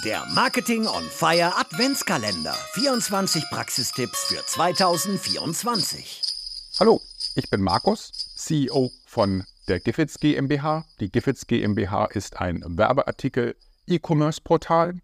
Der Marketing on Fire Adventskalender. 24 Praxistipps für 2024. Hallo, ich bin Markus, CEO von der Giffitz GmbH. Die Giffitz GmbH ist ein Werbeartikel E-Commerce-Portal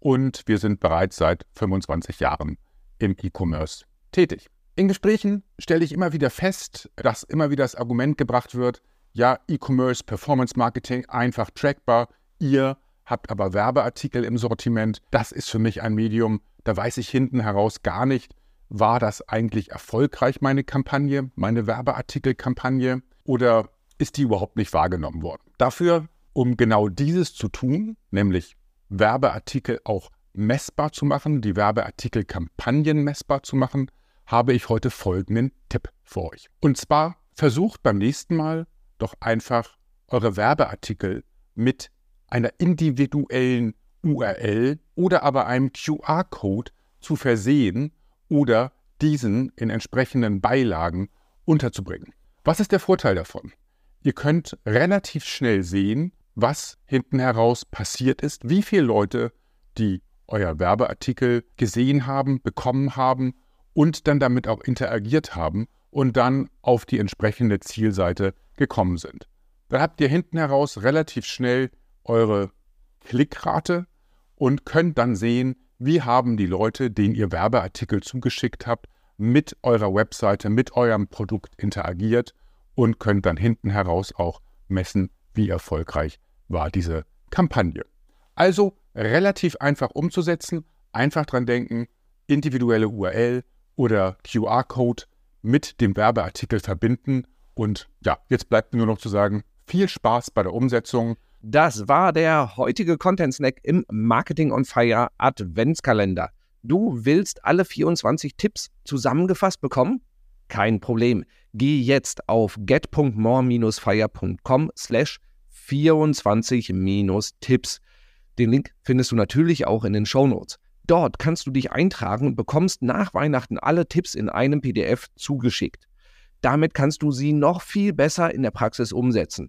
und wir sind bereits seit 25 Jahren im E-Commerce tätig. In Gesprächen stelle ich immer wieder fest, dass immer wieder das Argument gebracht wird, ja, E-Commerce, Performance Marketing, einfach trackbar, ihr habt aber Werbeartikel im Sortiment. Das ist für mich ein Medium, da weiß ich hinten heraus gar nicht, war das eigentlich erfolgreich, meine Kampagne, meine Werbeartikelkampagne, oder ist die überhaupt nicht wahrgenommen worden? Dafür, um genau dieses zu tun, nämlich Werbeartikel auch messbar zu machen, die Werbeartikelkampagnen messbar zu machen, habe ich heute folgenden Tipp für euch. Und zwar versucht beim nächsten Mal doch einfach eure Werbeartikel mit einer individuellen URL oder aber einem QR-Code zu versehen oder diesen in entsprechenden Beilagen unterzubringen. Was ist der Vorteil davon? Ihr könnt relativ schnell sehen, was hinten heraus passiert ist, wie viele Leute, die euer Werbeartikel gesehen haben, bekommen haben und dann damit auch interagiert haben und dann auf die entsprechende Zielseite gekommen sind. Dann habt ihr hinten heraus relativ schnell eure Klickrate und könnt dann sehen, wie haben die Leute, denen ihr Werbeartikel zugeschickt habt, mit eurer Webseite, mit eurem Produkt interagiert und könnt dann hinten heraus auch messen, wie erfolgreich war diese Kampagne. Also relativ einfach umzusetzen, einfach dran denken, individuelle URL oder QR-Code mit dem Werbeartikel verbinden und ja, jetzt bleibt mir nur noch zu sagen, viel Spaß bei der Umsetzung. Das war der heutige Content Snack im Marketing on Fire Adventskalender. Du willst alle 24 Tipps zusammengefasst bekommen? Kein Problem. Geh jetzt auf get.more-fire.com slash 24-Tipps. Den Link findest du natürlich auch in den Show Notes. Dort kannst du dich eintragen und bekommst nach Weihnachten alle Tipps in einem PDF zugeschickt. Damit kannst du sie noch viel besser in der Praxis umsetzen.